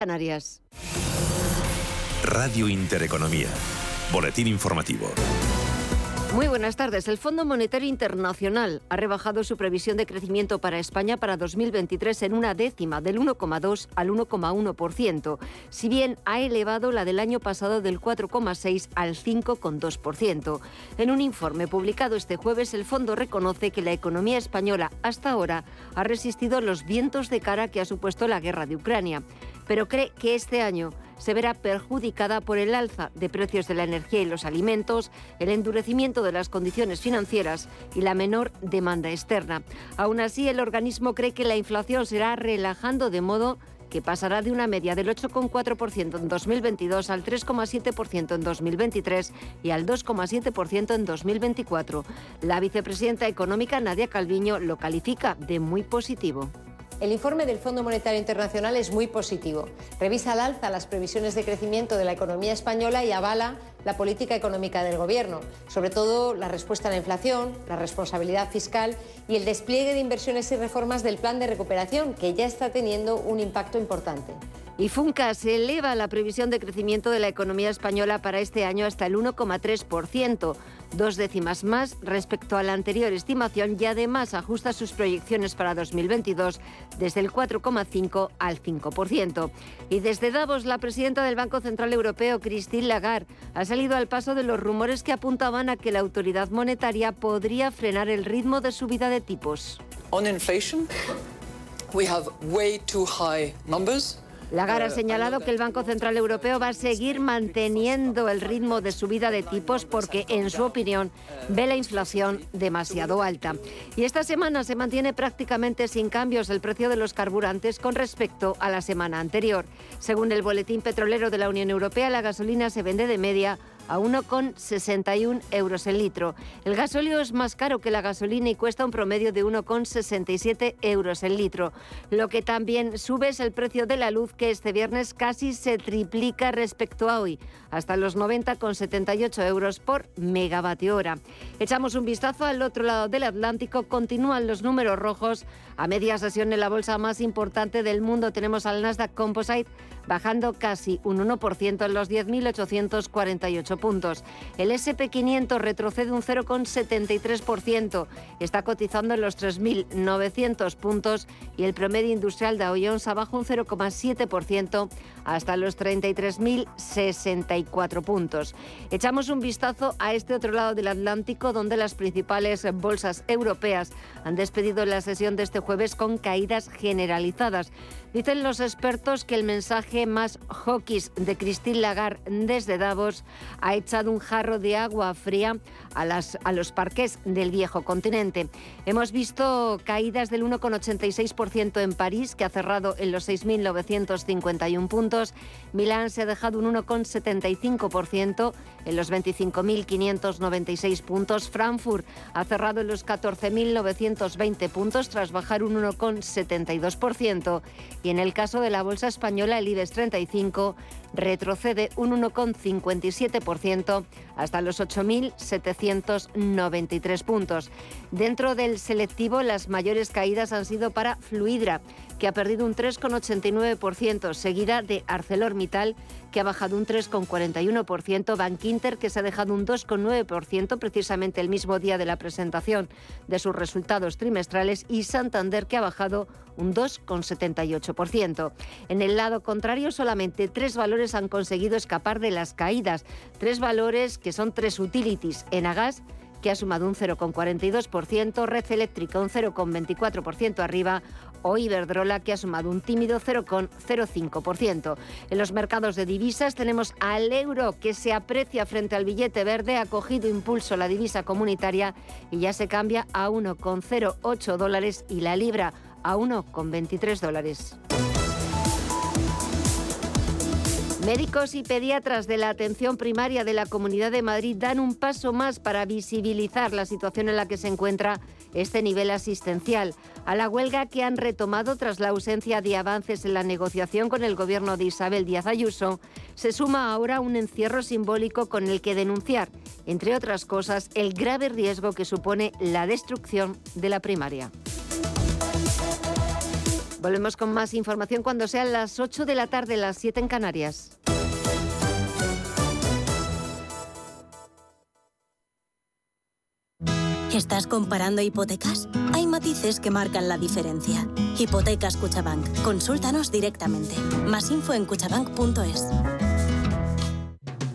Canarias. Radio Intereconomía. Boletín informativo. Muy buenas tardes. El Fondo Monetario Internacional ha rebajado su previsión de crecimiento para España para 2023 en una décima, del 1,2 al 1,1%, si bien ha elevado la del año pasado del 4,6 al 5,2%. En un informe publicado este jueves, el fondo reconoce que la economía española hasta ahora ha resistido los vientos de cara que ha supuesto la guerra de Ucrania, pero cree que este año se verá perjudicada por el alza de precios de la energía y los alimentos, el endurecimiento de las condiciones financieras y la menor demanda externa. Aún así, el organismo cree que la inflación será relajando de modo que pasará de una media del 8,4% en 2022 al 3,7% en 2023 y al 2,7% en 2024. La vicepresidenta económica Nadia Calviño lo califica de muy positivo. El informe del Fondo Monetario Internacional es muy positivo. Revisa al alza las previsiones de crecimiento de la economía española y avala la política económica del Gobierno, sobre todo la respuesta a la inflación, la responsabilidad fiscal y el despliegue de inversiones y reformas del plan de recuperación, que ya está teniendo un impacto importante. Y Funca se eleva la previsión de crecimiento de la economía española para este año hasta el 1,3%, dos décimas más respecto a la anterior estimación y además ajusta sus proyecciones para 2022 desde el 4,5 al 5%. Y desde Davos, la presidenta del Banco Central Europeo, Christine Lagarde, ha salido al paso de los rumores que apuntaban a que la autoridad monetaria podría frenar el ritmo de subida de tipos. On inflation, we have way too high numbers. Lagarde ha señalado que el Banco Central Europeo va a seguir manteniendo el ritmo de subida de tipos porque, en su opinión, ve la inflación demasiado alta. Y esta semana se mantiene prácticamente sin cambios el precio de los carburantes con respecto a la semana anterior. Según el Boletín Petrolero de la Unión Europea, la gasolina se vende de media a 1,61 euros el litro. El gasóleo es más caro que la gasolina y cuesta un promedio de 1,67 euros el litro. Lo que también sube es el precio de la luz, que este viernes casi se triplica respecto a hoy, hasta los 90,78 euros por megavatio hora. Echamos un vistazo al otro lado del Atlántico, continúan los números rojos. A media sesión en la bolsa más importante del mundo tenemos al Nasdaq Composite bajando casi un 1% en los 10.848 puntos. El SP500 retrocede un 0,73%, está cotizando en los 3.900 puntos y el promedio industrial de Jones abajo un 0,7% hasta los 33.064 puntos. Echamos un vistazo a este otro lado del Atlántico, donde las principales bolsas europeas han despedido la sesión de este jueves con caídas generalizadas. Dicen los expertos que el mensaje más hawkish de Christine Lagarde desde Davos ha echado un jarro de agua fría a, las, a los parques del viejo continente. Hemos visto caídas del 1,86% en París, que ha cerrado en los 6.951 puntos. Milán se ha dejado un 1,75% en los 25.596 puntos. Frankfurt ha cerrado en los 14.920 puntos tras bajar un 1,72% y en el caso de la bolsa española el IBEX 35 retrocede un 1,57% hasta los 8.793 puntos. Dentro del selectivo, las mayores caídas han sido para Fluidra, que ha perdido un 3,89%, seguida de ArcelorMittal, que ha bajado un 3,41%, Bankinter, que se ha dejado un 2,9%, precisamente el mismo día de la presentación de sus resultados trimestrales, y Santander, que ha bajado un 2,78%. En el lado contrario, solamente tres valores han conseguido escapar de las caídas, tres valores que son tres utilities, Enagas, que ha sumado un 0,42%, Red Eléctrica un 0,24% arriba o Iberdrola, que ha sumado un tímido 0,05%. En los mercados de divisas tenemos al euro, que se aprecia frente al billete verde, ha cogido impulso la divisa comunitaria y ya se cambia a 1,08 dólares y la libra a 1,23 dólares. Médicos y pediatras de la atención primaria de la Comunidad de Madrid dan un paso más para visibilizar la situación en la que se encuentra este nivel asistencial. A la huelga que han retomado tras la ausencia de avances en la negociación con el gobierno de Isabel Díaz Ayuso, se suma ahora un encierro simbólico con el que denunciar, entre otras cosas, el grave riesgo que supone la destrucción de la primaria. Volvemos con más información cuando sean las 8 de la tarde, las 7 en Canarias. ¿Estás comparando hipotecas? Hay matices que marcan la diferencia. Hipotecas Cuchabank. Consúltanos directamente. Más info en cuchabank.es.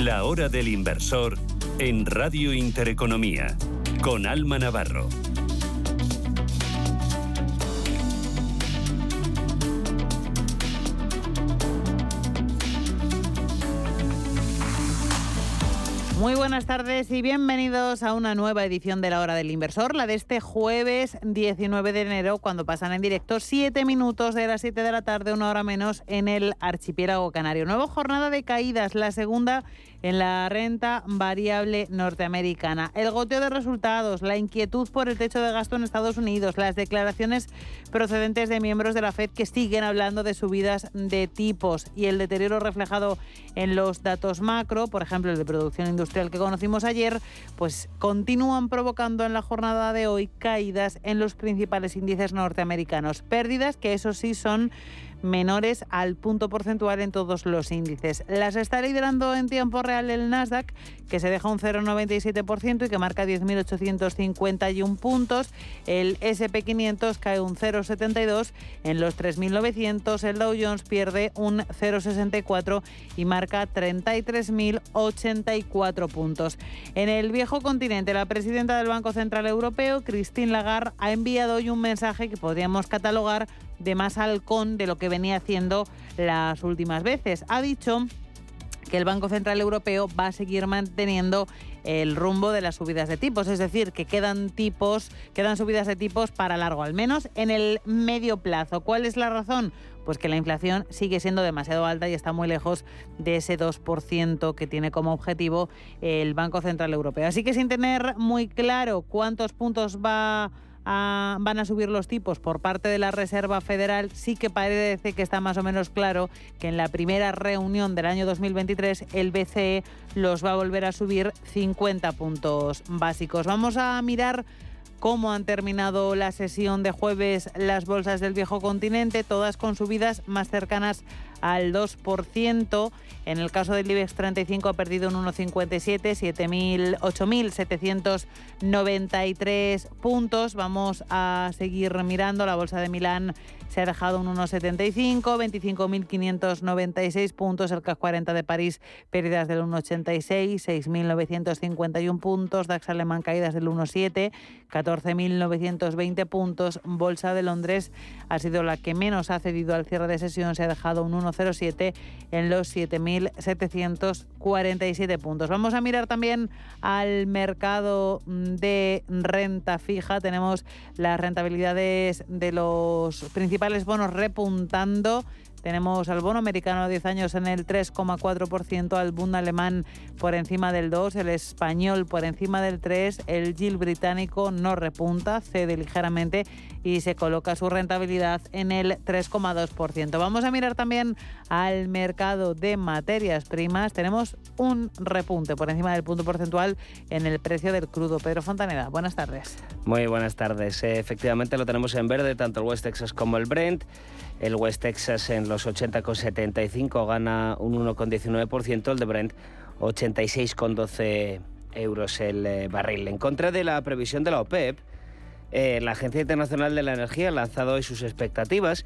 La hora del inversor en Radio Intereconomía con Alma Navarro. Muy buenas tardes y bienvenidos a una nueva edición de la Hora del Inversor, la de este jueves 19 de enero, cuando pasan en directo 7 minutos de las 7 de la tarde, una hora menos, en el archipiélago canario. Nueva jornada de caídas, la segunda en la renta variable norteamericana. El goteo de resultados, la inquietud por el techo de gasto en Estados Unidos, las declaraciones procedentes de miembros de la Fed que siguen hablando de subidas de tipos y el deterioro reflejado en los datos macro, por ejemplo el de producción industrial que conocimos ayer, pues continúan provocando en la jornada de hoy caídas en los principales índices norteamericanos. Pérdidas que eso sí son menores al punto porcentual en todos los índices. Las está liderando en tiempo real el Nasdaq, que se deja un 0,97% y que marca 10.851 puntos. El SP500 cae un 0,72 en los 3.900. El Dow Jones pierde un 0,64 y marca 33.084 puntos. En el viejo continente, la presidenta del Banco Central Europeo, Christine Lagarde, ha enviado hoy un mensaje que podríamos catalogar de más halcón de lo que venía haciendo las últimas veces. Ha dicho que el Banco Central Europeo va a seguir manteniendo el rumbo de las subidas de tipos, es decir, que quedan tipos, quedan subidas de tipos para largo, al menos en el medio plazo. ¿Cuál es la razón? Pues que la inflación sigue siendo demasiado alta y está muy lejos de ese 2% que tiene como objetivo el Banco Central Europeo. Así que sin tener muy claro cuántos puntos va van a subir los tipos por parte de la Reserva Federal, sí que parece que está más o menos claro que en la primera reunión del año 2023 el BCE los va a volver a subir 50 puntos básicos. Vamos a mirar cómo han terminado la sesión de jueves las bolsas del viejo continente, todas con subidas más cercanas al 2%. En el caso del IBEX 35 ha perdido un 1,57, 8.793 puntos. Vamos a seguir mirando la bolsa de Milán se ha dejado un 1,75, 25.596 puntos. El CAC 40 de París, pérdidas del 1,86, 6.951 puntos. DAX alemán, caídas del 1,7, 14.920 puntos. Bolsa de Londres ha sido la que menos ha cedido al cierre de sesión. Se ha dejado un 1,07 en los 7.747 puntos. Vamos a mirar también al mercado de renta fija. Tenemos las rentabilidades de los principales bonos repuntando tenemos al bono americano a 10 años en el 3,4%, al Bund alemán por encima del 2, el español por encima del 3, el GIL británico no repunta, cede ligeramente y se coloca su rentabilidad en el 3,2%. Vamos a mirar también al mercado de materias primas. Tenemos un repunte por encima del punto porcentual en el precio del crudo. Pedro Fontaneda, buenas tardes. Muy buenas tardes. Efectivamente lo tenemos en verde, tanto el West Texas como el Brent. El West Texas en los 80,75 gana un 1,19%, el de Brent 86,12 euros el eh, barril. En contra de la previsión de la OPEP, eh, la Agencia Internacional de la Energía ha lanzado hoy sus expectativas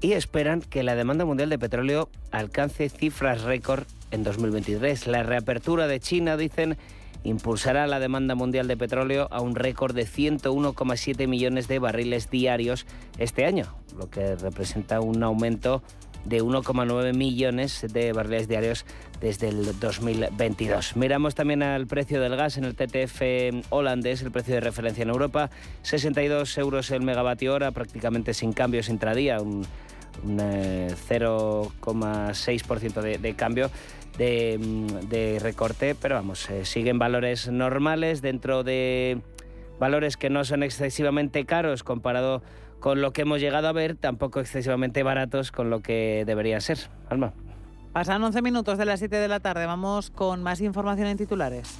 y esperan que la demanda mundial de petróleo alcance cifras récord en 2023. La reapertura de China, dicen, impulsará la demanda mundial de petróleo a un récord de 101,7 millones de barriles diarios este año, lo que representa un aumento de 1,9 millones de barriles diarios desde el 2022. Miramos también al precio del gas en el TTF holandés, el precio de referencia en Europa, 62 euros el megavatio hora, prácticamente sin cambios intradía, un, 0,6% eh, de, cambio. De, recorte, pero vamos, eh, siguen valores normales dentro de valores que no son excesivamente caros comparado con lo que hemos llegado a ver, tampoco excesivamente baratos con lo que debería ser. Alma. Pasan 11 minutos de las 7 de la tarde. Vamos con más información en titulares.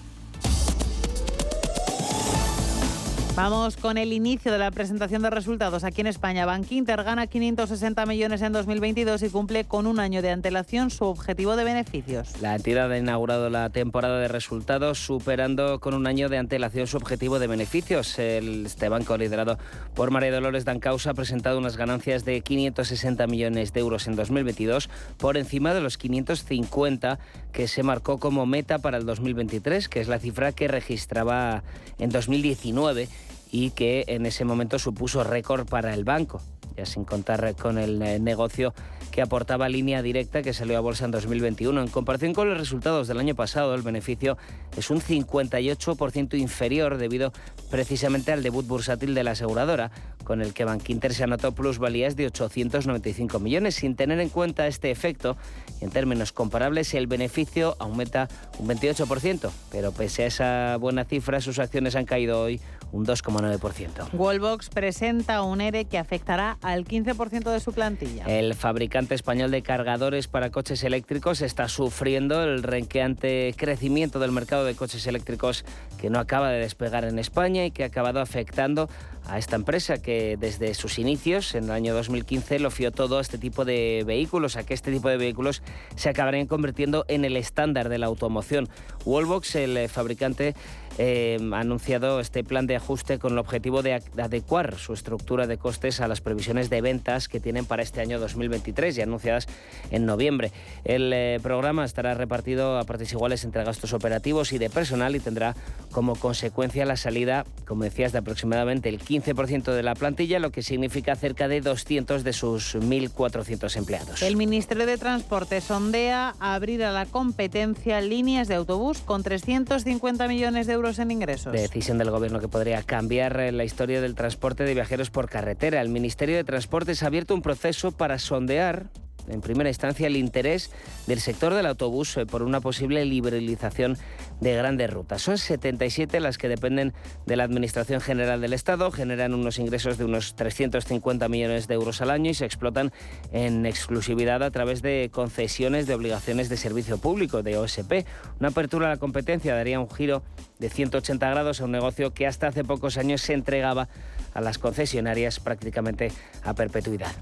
Vamos con el inicio de la presentación de resultados aquí en España. Bankinter gana 560 millones en 2022 y cumple con un año de antelación su objetivo de beneficios. La entidad ha inaugurado la temporada de resultados superando con un año de antelación su objetivo de beneficios. este banco liderado por María Dolores Dancausa ha presentado unas ganancias de 560 millones de euros en 2022 por encima de los 550 que se marcó como meta para el 2023, que es la cifra que registraba en 2019 y que en ese momento supuso récord para el banco, ya sin contar con el eh, negocio que aportaba línea directa que salió a bolsa en 2021. En comparación con los resultados del año pasado, el beneficio es un 58% inferior debido precisamente al debut bursátil de la aseguradora, con el que Bankinter se anotó plusvalías de 895 millones. Sin tener en cuenta este efecto, en términos comparables, el beneficio aumenta un 28%, pero pese a esa buena cifra, sus acciones han caído hoy un 2,9%. Wallbox presenta un ERE que afectará al 15% de su plantilla. El fabricante español de cargadores para coches eléctricos está sufriendo el renqueante crecimiento del mercado de coches eléctricos que no acaba de despegar en España y que ha acabado afectando a esta empresa que desde sus inicios, en el año 2015, lo fió todo a este tipo de vehículos, a que este tipo de vehículos se acabarían convirtiendo en el estándar de la automoción. Wallbox, el eh, fabricante, eh, ha anunciado este plan de ajuste con el objetivo de adecuar su estructura de costes a las previsiones de ventas que tienen para este año 2023 y anunciadas en noviembre. El eh, programa estará repartido a partes iguales entre gastos operativos y de personal y tendrá como consecuencia la salida, como decías, de aproximadamente el 15% de la plantilla, lo que significa cerca de 200 de sus 1.400 empleados. El Ministerio de Transporte sondea abrir a la competencia líneas de autobús con 350 millones de euros en ingresos. Decisión del Gobierno que podría cambiar eh, la historia del transporte de viajeros por carretera. El Ministerio de Transportes ha abierto un proceso para sondear en primera instancia el interés del sector del autobús eh, por una posible liberalización de grandes rutas. Son 77 las que dependen de la Administración General del Estado, generan unos ingresos de unos 350 millones de euros al año y se explotan en exclusividad a través de concesiones de obligaciones de servicio público, de OSP. Una apertura a la competencia daría un giro de 180 grados a un negocio que hasta hace pocos años se entregaba a las concesionarias prácticamente a perpetuidad.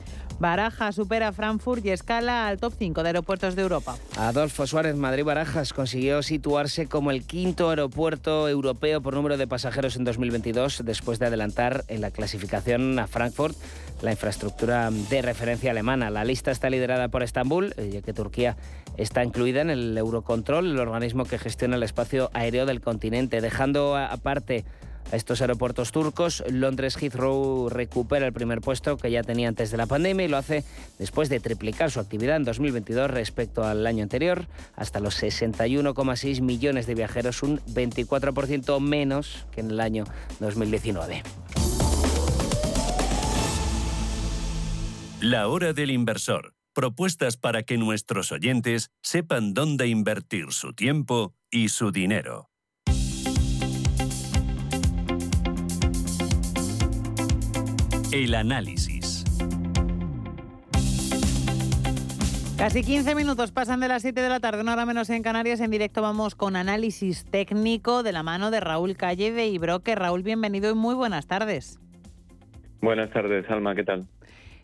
Baraja supera Frankfurt y escala al top 5 de aeropuertos de Europa. Adolfo Suárez Madrid Barajas consiguió situarse como el quinto aeropuerto europeo por número de pasajeros en 2022 después de adelantar en la clasificación a Frankfurt la infraestructura de referencia alemana. La lista está liderada por Estambul, eh, ya que Turquía está incluida en el Eurocontrol, el organismo que gestiona el espacio aéreo del continente, dejando aparte a estos aeropuertos turcos. Londres Heathrow recupera el primer puesto que ya tenía antes de la pandemia y lo hace después de triplicar su actividad en 2022 respecto al año anterior, hasta los 61,6 millones de viajeros, un 24% menos que en el año 2019. La hora del inversor propuestas para que nuestros oyentes sepan dónde invertir su tiempo y su dinero. El análisis. Casi 15 minutos pasan de las 7 de la tarde, una hora menos en Canarias. En directo vamos con análisis técnico de la mano de Raúl Calle de Ibroque. Raúl, bienvenido y muy buenas tardes. Buenas tardes, Alma, ¿qué tal?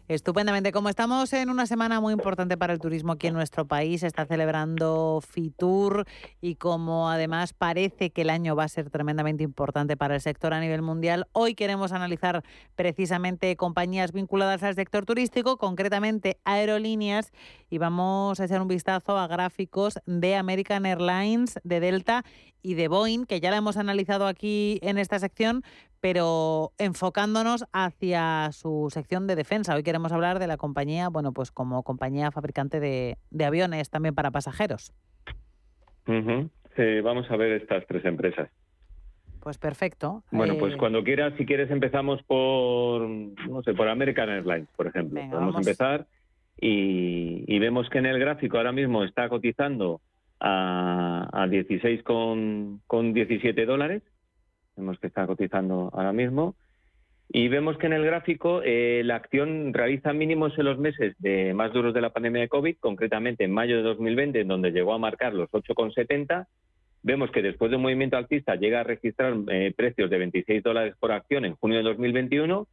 Estupendamente. Como estamos en una semana muy importante para el turismo aquí en nuestro país, está celebrando Fitur y como además parece que el año va a ser tremendamente importante para el sector a nivel mundial, hoy queremos analizar precisamente compañías vinculadas al sector turístico, concretamente aerolíneas, y vamos a echar un vistazo a gráficos de American Airlines, de Delta y de Boeing, que ya la hemos analizado aquí en esta sección, pero enfocándonos hacia su sección de defensa. Hoy queremos hablar de la compañía, bueno, pues como compañía fabricante de, aviones también para pasajeros. Sí, vamos a ver estas tres empresas. Pues perfecto. Bueno, pues eh, cuando quieras, si quieres, empezamos por, no sé, por American Airlines, por ejemplo. Podemos empezar y, vemos que en el gráfico ahora mismo está cotizando a, a 16 con, con 17 dólares Vemos que está cotizando ahora mismo. Y vemos que en el gráfico eh, la acción realiza mínimos en los meses de más duros de la pandemia de COVID, concretamente en mayo de 2020, en donde llegó a marcar los 8,70. Vemos que después de un movimiento alcista llega a registrar eh, precios de 26 dólares por acción en junio de 2021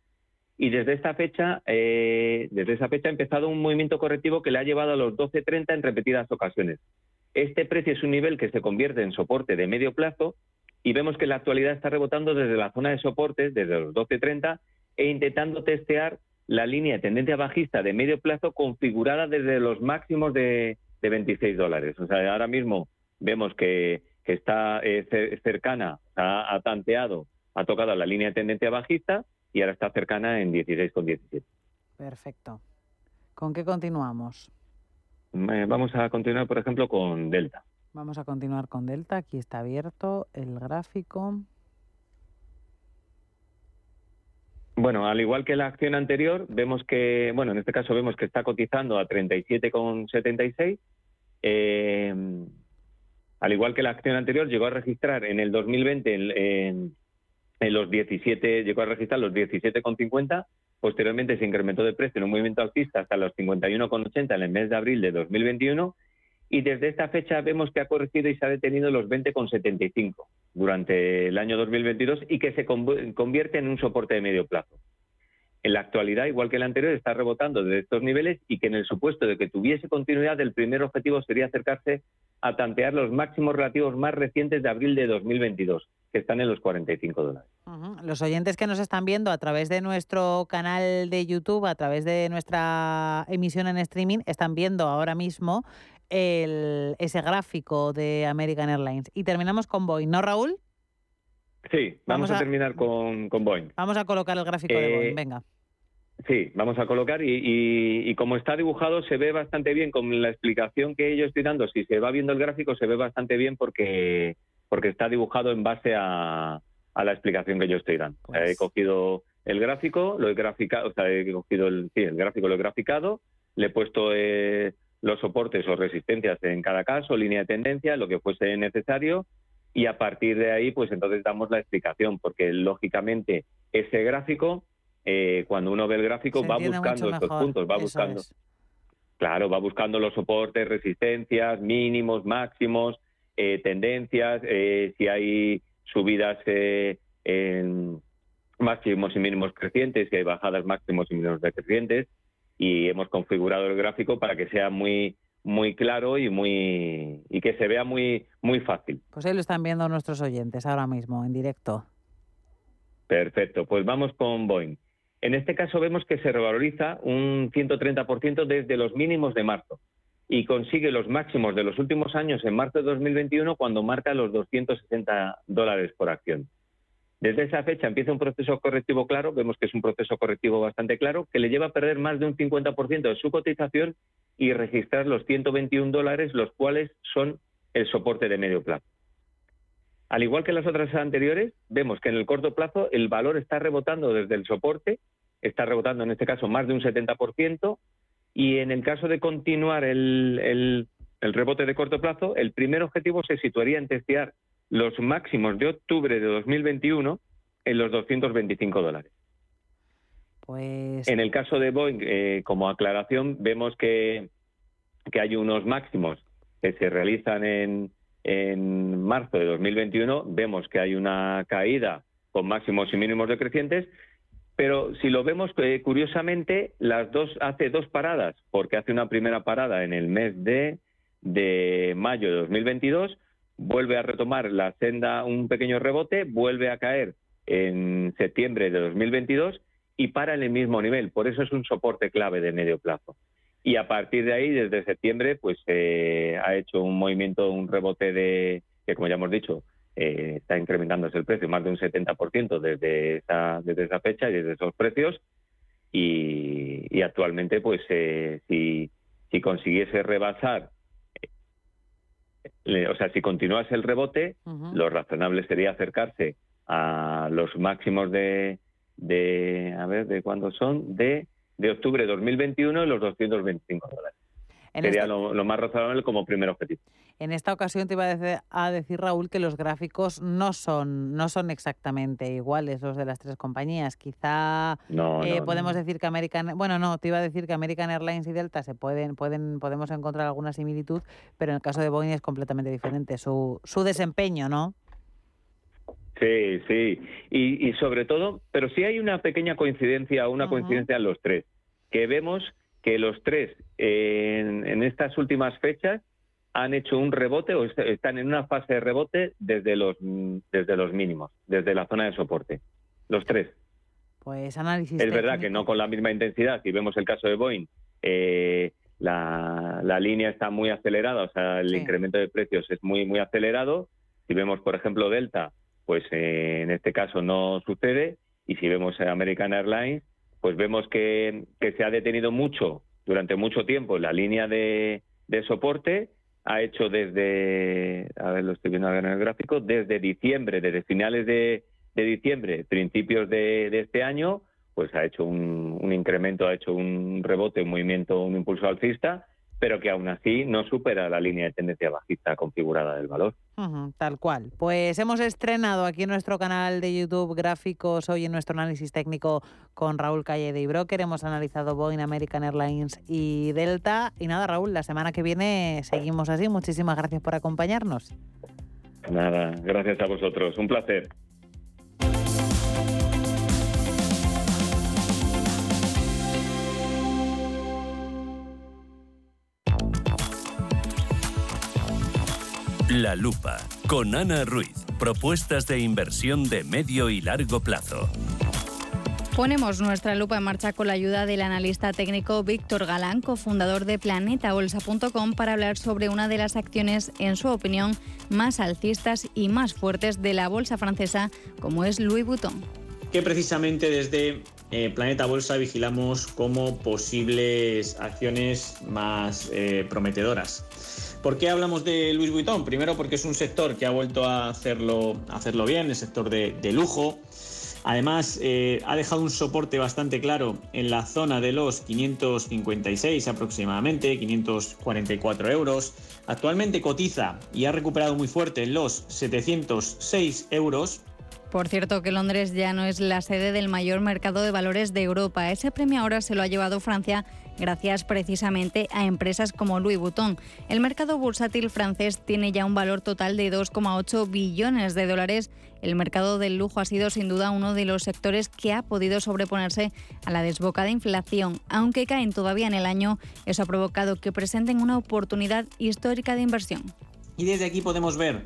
y desde esta fecha, eh, desde esa fecha ha empezado un movimiento correctivo que le ha llevado a los 12.30 en repetidas ocasiones. Este precio es un nivel que se convierte en soporte de medio plazo y vemos que en la actualidad está rebotando desde la zona de soportes, desde los 12.30, e intentando testear la línea de tendencia bajista de medio plazo configurada desde los máximos de, 26 dólares. O sea, ahora mismo vemos que, está eh, cercana, ha, tanteado, ha tocado la línea de tendencia bajista y ahora está cercana en 16,17. Perfecto. ¿Con qué continuamos? Eh, vamos a continuar, por ejemplo, con Delta. Vamos a continuar con Delta. Aquí está abierto el gráfico. Bueno, al igual que la acción anterior, vemos que, bueno, en este caso vemos que está cotizando a 37,76. Eh, al igual que la acción anterior, llegó a registrar en el 2020 en, en los 17, llegó a registrar los 17,50. Posteriormente se incrementó de precio en un movimiento alcista hasta los 51,80 en el mes de abril de 2021 y desde esta fecha vemos que ha corregido y se ha detenido los 20,75 durante el año 2022 y que se convierte en un soporte de medio plazo. En la actualidad, igual que el anterior, está rebotando de estos niveles y que en el supuesto de que tuviese continuidad, el primer objetivo sería acercarse a tantear los máximos relativos más recientes de abril de 2022, que están en los 45 dólares. Los oyentes que nos están viendo a través de nuestro canal de YouTube, a través de nuestra emisión en streaming, están viendo ahora mismo el, ese gráfico de American Airlines. Y terminamos con Boeing, ¿no, Raúl? Sí, vamos, a, terminar con, con, Boeing. Vamos a colocar el gráfico de Boeing, eh, venga. Sí, vamos a colocar y, y, como está dibujado se ve bastante bien con la explicación que yo estoy dando. Si se va viendo el gráfico se ve bastante bien porque, porque está dibujado en base a, a la explicación que yo estoy dando. he cogido el gráfico, lo he graficado, o sea, he cogido el, sí, el gráfico, lo he graficado, le he puesto eh, los soportes o resistencias en cada caso, línea de tendencia, lo que fuese necesario, y a partir de ahí, pues entonces damos la explicación, porque lógicamente ese gráfico, eh, cuando uno ve el gráfico, va buscando estos puntos, va buscando. Claro, va buscando los soportes, resistencias, mínimos, máximos, eh, tendencias, eh, si hay subidas en máximos y mínimos crecientes, si hay bajadas máximos y mínimos decrecientes y hemos configurado el gráfico para que sea muy muy claro y muy y que se vea muy muy fácil. Pues ahí lo están viendo nuestros oyentes ahora mismo en directo. Perfecto, pues vamos con Boeing. En este caso vemos que se revaloriza un 130% desde los mínimos de marzo y consigue los máximos de los últimos años en marzo de 2021 cuando marca los 260 dólares por acción. Desde esa fecha empieza un proceso correctivo claro, vemos que es un proceso correctivo bastante claro, que le lleva a perder más de un 50% de su cotización y registrar los 121 dólares, los cuales son el soporte de medio plazo. Al igual que las otras anteriores, vemos que en el corto plazo el valor está rebotando desde el soporte, está rebotando en este caso más de un 70%, Y en el caso de continuar el, el rebote de corto plazo, el primer objetivo se situaría en testear los máximos de octubre de 2021 en los 225 dólares. Pues... En el caso de Boeing, eh, como aclaración, vemos que, que, hay unos máximos que se realizan en, en marzo de 2021. Vemos que hay una caída con máximos y mínimos decrecientes, pero si lo vemos eh, curiosamente, las dos hace dos paradas, porque hace una primera parada en el mes de, de mayo de 2022, vuelve a retomar la senda un pequeño rebote, vuelve a caer en septiembre de 2022 y para en el mismo nivel. Por eso es un soporte clave de medio plazo. Y a partir de ahí, desde septiembre, pues eh, ha hecho un movimiento, un rebote de, que como ya hemos dicho, eh, está incrementándose el precio más de un 70% desde esa, desde esa fecha y desde esos precios. Y, actualmente, pues eh, si, si consiguiese rebasar o sea, si continuase el rebote, lo razonable sería acercarse a los máximos de, de a ver, ¿de cuándo son? De, de octubre de 2021 y los 225 dólares. Sería lo, más razonable como primer objetivo. En esta ocasión te iba a decir, Raúl, que los gráficos no son, no son exactamente iguales los de las tres compañías. Quizá eh, podemos decir que American, bueno, no, te iba a decir que American Airlines y Delta se pueden, pueden, podemos encontrar alguna similitud, pero en el caso de Boeing es completamente diferente su, su desempeño, ¿no? Sí, sí. Y, sobre todo, pero sí hay una pequeña coincidencia, una coincidencia en los tres, que vemos que los tres en, estas últimas fechas han hecho un rebote o están en una fase de rebote desde los, desde los mínimos, desde la zona de soporte. Los tres. Pues análisis. Es verdad que no con la misma intensidad. Si vemos el caso de Boeing, eh, la, la, línea está muy acelerada, o sea, el incremento de precios es muy, muy acelerado. Si vemos, por ejemplo, Delta, pues eh, en este caso no sucede. Y si vemos American Airlines, pues vemos que, se ha detenido mucho, durante mucho tiempo, la línea de, soporte. Ha hecho desde, a ver, lo estoy viendo en el gráfico, desde diciembre, desde finales de, diciembre, principios de, este año, pues ha hecho un, un incremento, ha hecho un rebote, un movimiento, un impulso alcista pero que aún así no supera la línea de tendencia bajista configurada del valor. tal cual. Pues hemos estrenado aquí en nuestro canal de YouTube gráficos hoy en nuestro análisis técnico con Raúl Calle de Broker. Hemos analizado Boeing, American Airlines y Delta. Y nada, Raúl, la semana que viene seguimos así. Muchísimas gracias por acompañarnos. Nada, gracias a vosotros. Un placer. La Lupa, con Ana Ruiz. Propuestas de inversión de medio y largo plazo. Ponemos nuestra lupa en marcha con la ayuda del analista técnico Víctor Galán, cofundador de planetabolsa.com, para hablar sobre una de las acciones, en su opinión, más alcistas y más fuertes de la bolsa francesa, como es Louis Vuitton. Que precisamente desde eh, Planeta Bolsa vigilamos como posibles acciones más eh, prometedoras. ¿Por qué hablamos de Louis Vuitton? Primero porque es un sector que ha vuelto a hacerlo, hacerlo bien, el sector de, lujo. Además, eh, ha dejado un soporte bastante claro en la zona de los 556 aproximadamente, 544 euros. Actualmente cotiza y ha recuperado muy fuerte en los 706 euros. Por cierto que Londres ya no es la sede del mayor mercado de valores de Europa. Ese premio ahora se lo ha llevado Francia gracias precisamente a empresas como Louis Vuitton. El mercado bursátil francés tiene ya un valor total de 2,8 billones de dólares. El mercado del lujo ha sido sin duda uno de los sectores que ha podido sobreponerse a la desbocada inflación. Aunque caen todavía en el año, eso ha provocado que presenten una oportunidad histórica de inversión. Y desde aquí podemos ver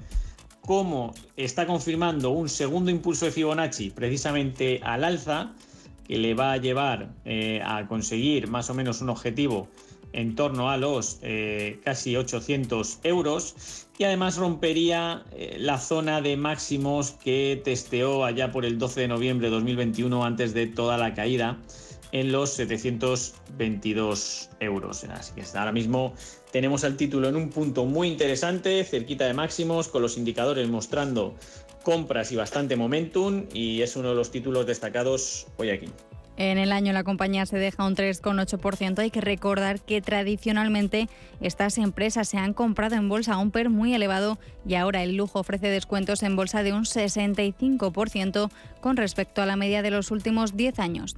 cómo está confirmando un segundo impulso de Fibonacci precisamente al alza que le va a llevar eh, a conseguir más o menos un objetivo en torno a los eh, casi 800 euros y además rompería eh, la zona de máximos que testeó allá por el 12 de noviembre de 2021 antes de toda la caída en los 722 euros. Así que ahora mismo tenemos el título en un punto muy interesante, cerquita de máximos, con los indicadores mostrando compras y bastante momentum y es uno de los títulos destacados hoy aquí. En el año la compañía se deja un 3,8%. Hay que recordar que tradicionalmente estas empresas se han comprado en bolsa a un PER muy elevado y ahora el lujo ofrece descuentos en bolsa de un 65% con respecto a la media de los últimos 10 años.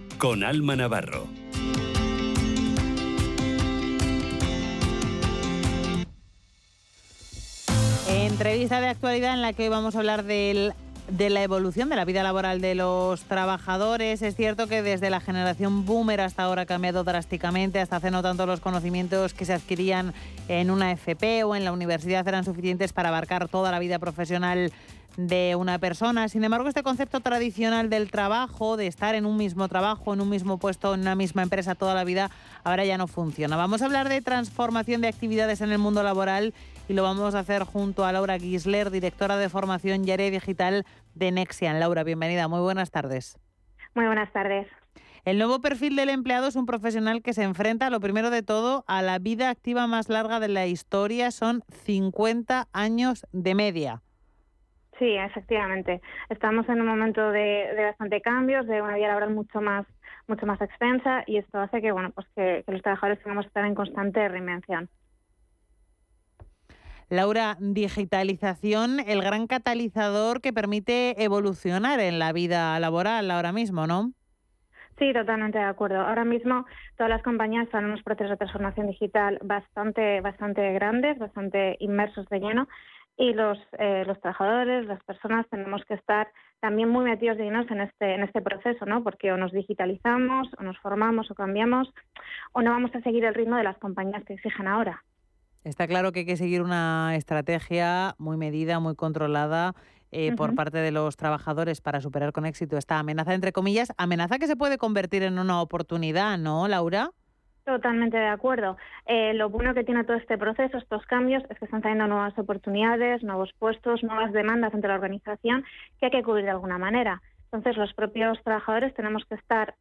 con Alma Navarro. Entrevista de actualidad en la que vamos a hablar del de la evolución de la vida laboral de los trabajadores. Es cierto que desde la generación boomer hasta ahora ha cambiado drásticamente. Hasta hace no tanto los conocimientos que se adquirían en una FP o en la universidad eran suficientes para abarcar toda la vida profesional de una persona. Sin embargo, este concepto tradicional del trabajo, de estar en un mismo trabajo, en un mismo puesto, en una misma empresa toda la vida, ahora ya no funciona. Vamos a hablar de transformación de actividades en el mundo laboral y lo vamos a hacer junto a Laura Gisler, directora de formación y área digital de Nexian. Laura, bienvenida. Muy buenas tardes. Muy buenas tardes. El nuevo perfil del empleado es un profesional que se enfrenta, lo primero de todo, a la vida activa más larga de la historia. Son 50 años de media. Sí, efectivamente. Estamos en un momento de, bastante cambios, de una vida laboral mucho más mucho más extensa y esto hace que bueno pues que, los trabajadores tengamos que estar en constante reinvención. Laura, digitalización, el gran catalizador que permite evolucionar en la vida laboral ahora mismo, ¿no? Sí, totalmente de acuerdo. Ahora mismo todas las compañías están en unos procesos de transformación digital bastante, bastante grandes, bastante inmersos de lleno y los, eh, los trabajadores, las personas tenemos que estar también muy metidos de llenos en este, en este proceso, ¿no? Porque o nos digitalizamos, o nos formamos, o cambiamos, o no vamos a seguir el ritmo de las compañías que exigen ahora. Está claro que hay que seguir una estrategia muy medida, muy controlada eh, por parte de los trabajadores para superar con éxito esta amenaza, entre comillas, amenaza que se puede convertir en una oportunidad, ¿no, Laura? Totalmente de acuerdo. Eh, lo bueno que tiene todo este proceso, estos cambios, es que están saliendo nuevas oportunidades, nuevos puestos, nuevas demandas entre la organización que hay que cubrir de alguna manera. Entonces, los propios trabajadores tenemos que estar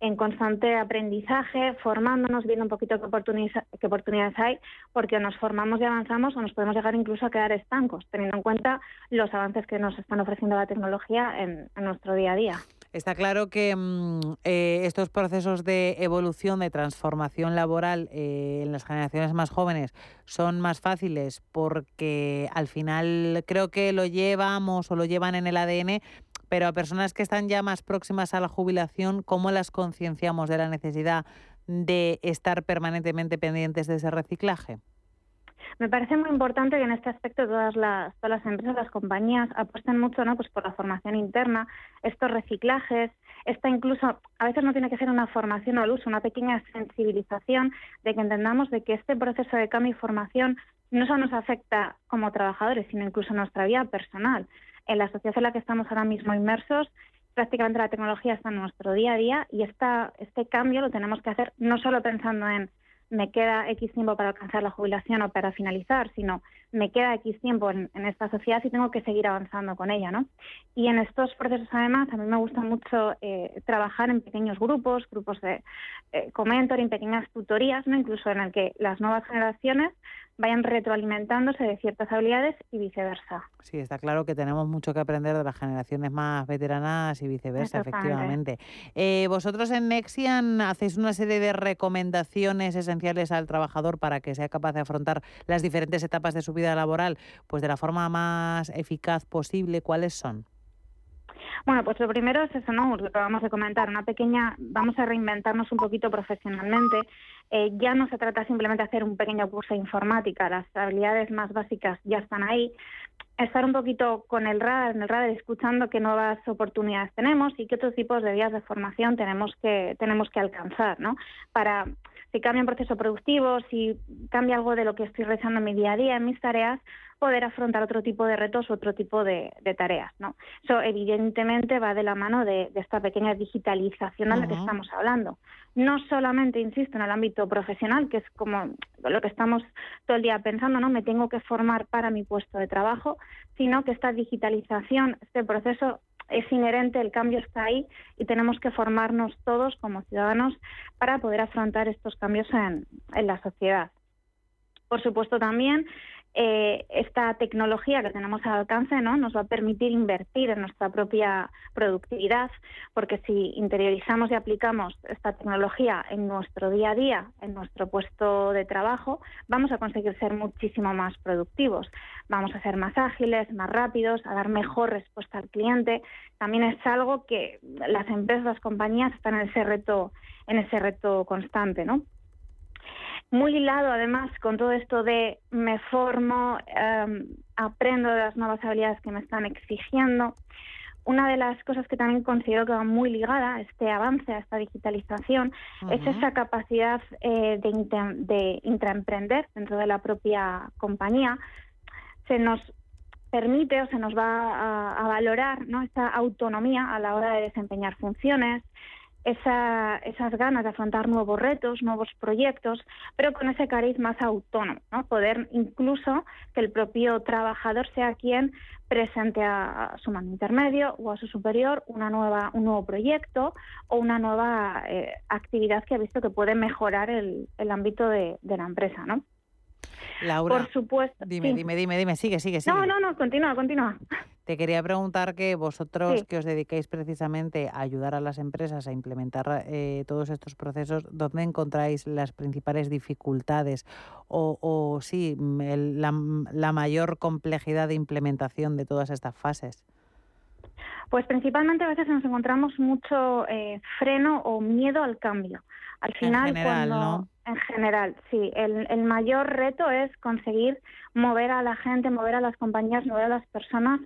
en constante aprendizaje, formándonos, viendo un poquito qué, oportunidades hay, porque nos formamos y avanzamos o nos podemos llegar incluso a quedar estancos, teniendo en cuenta los avances que nos están ofreciendo la tecnología en nuestro día a día. Está claro que mm, eh, estos procesos de evolución, de transformación laboral eh, en las generaciones más jóvenes son más fáciles porque al final creo que lo llevamos o lo llevan en el ADN, pero a personas que están ya más próximas a la jubilación, ¿cómo las concienciamos de la necesidad de estar permanentemente pendientes de ese reciclaje? Me parece muy importante que en este aspecto todas las, todas las empresas, las compañías apuesten mucho ¿no? pues por la formación interna, estos reciclajes, esta incluso, a veces no tiene que ser una formación al uso, una pequeña sensibilización de que entendamos de que este proceso de cambio y formación no solo nos afecta como trabajadores, sino incluso nuestra vida personal. En la sociedad en la que estamos ahora mismo inmersos, prácticamente la tecnología está en nuestro día a día y esta, este cambio lo tenemos que hacer no solo pensando en me queda X tiempo para alcanzar la jubilación o para finalizar, sino me queda X tiempo en, esta sociedad y tengo que seguir avanzando con ella, ¿no? Y en estos procesos, además, a mí me gusta mucho eh, trabajar en pequeños grupos, grupos de eh, en pequeñas tutorías, ¿no? Incluso en el que las nuevas generaciones vayan retroalimentándose de ciertas habilidades y viceversa. Sí, está claro que tenemos mucho que aprender de las generaciones más veteranas y viceversa, efectivamente. Eh, vosotros en Nexian hacéis una serie de recomendaciones esenciales al trabajador para que sea capaz de afrontar las diferentes etapas de su vida laboral, pues de la forma más eficaz posible. ¿Cuáles son? Bueno, pues lo primero es eso, ¿no? Lo que vamos a comentar, una pequeña, vamos a reinventarnos un poquito profesionalmente. Eh, ya no se trata simplemente de hacer un pequeño curso de informática, las habilidades más básicas ya están ahí. Estar un poquito con el radar, en el radar, escuchando qué nuevas oportunidades tenemos y qué otros tipos de vías de formación tenemos que, tenemos que alcanzar, ¿no? Para si cambia un proceso productivo, si cambia algo de lo que estoy realizando en mi día a día, en mis tareas, poder afrontar otro tipo de retos, otro tipo de, tareas. ¿no? Eso evidentemente va de la mano de, esta pequeña digitalización a la que estamos hablando. No solamente, insisto, en el ámbito profesional, que es como lo que estamos todo el día pensando, ¿no? Me tengo que formar para mi puesto de trabajo, sino que esta digitalización, este proceso es inherente, el cambio está ahí y tenemos que formarnos todos como ciudadanos para poder afrontar estos cambios en, en la sociedad. Por supuesto, también eh, esta tecnología que tenemos al alcance ¿no? nos va a permitir invertir en nuestra propia productividad, porque si interiorizamos y aplicamos esta tecnología en nuestro día a día, en nuestro puesto de trabajo, vamos a conseguir ser muchísimo más productivos. Vamos a ser más ágiles, más rápidos, a dar mejor respuesta al cliente. También es algo que las empresas, las compañías están en ese reto, en ese reto constante, ¿no? Muy hilado además con todo esto de me formo, em, aprendo de las nuevas habilidades que me están exigiendo. Una de las cosas que también considero que va muy ligada a este avance, a esta digitalización, es esa capacidad eh, de, de intraemprender dentro de la propia compañía. Se nos permite o se nos va a, valorar ¿no? esta autonomía a la hora de desempeñar funciones, esa, esas ganas de afrontar nuevos retos, nuevos proyectos, pero con ese cariz más autónomo, ¿no? Poder incluso que el propio trabajador sea quien presente a, su mano intermedio o a su superior una nueva, un nuevo proyecto o una nueva eh, actividad que ha visto que puede mejorar el, el ámbito de, de la empresa, ¿no? Laura, por supuesto. Dime, dime, dime, dime, sigue, sigue, sigue. No, no, no, continúa, continúa. Te quería preguntar que vosotros que os dedicáis precisamente a ayudar a las empresas a implementar eh, todos estos procesos, ¿dónde encontráis las principales dificultades o, o sí, la, la mayor complejidad de implementación de todas estas fases? Pues principalmente a veces nos encontramos mucho eh, freno o miedo al cambio. Al final, en general, cuando en general, sí, el, el, mayor reto es conseguir mover a la gente, mover a las compañías, mover a las personas